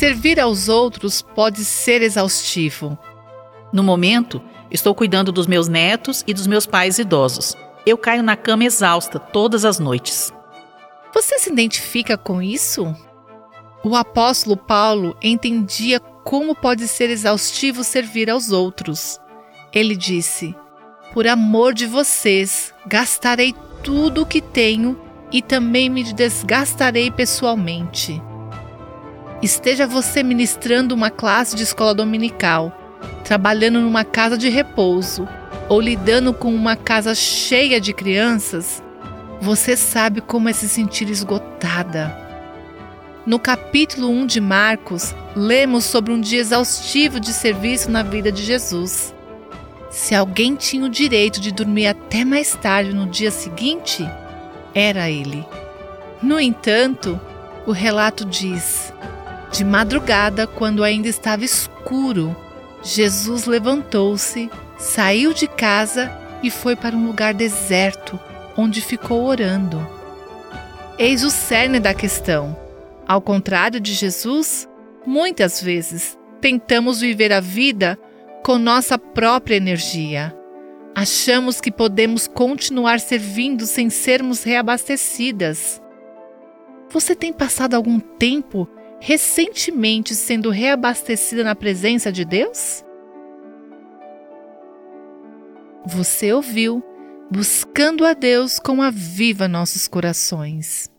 Servir aos outros pode ser exaustivo. No momento, estou cuidando dos meus netos e dos meus pais idosos. Eu caio na cama exausta todas as noites. Você se identifica com isso? O apóstolo Paulo entendia como pode ser exaustivo servir aos outros. Ele disse: Por amor de vocês, gastarei tudo o que tenho e também me desgastarei pessoalmente. Esteja você ministrando uma classe de escola dominical, trabalhando numa casa de repouso ou lidando com uma casa cheia de crianças, você sabe como é se sentir esgotada. No capítulo 1 de Marcos, lemos sobre um dia exaustivo de serviço na vida de Jesus. Se alguém tinha o direito de dormir até mais tarde no dia seguinte, era ele. No entanto, o relato diz: de madrugada, quando ainda estava escuro, Jesus levantou-se, saiu de casa e foi para um lugar deserto, onde ficou orando. Eis o cerne da questão. Ao contrário de Jesus, muitas vezes tentamos viver a vida com nossa própria energia. Achamos que podemos continuar servindo sem sermos reabastecidas. Você tem passado algum tempo recentemente sendo reabastecida na presença de Deus? Você ouviu Buscando a Deus com a Viva Nossos Corações.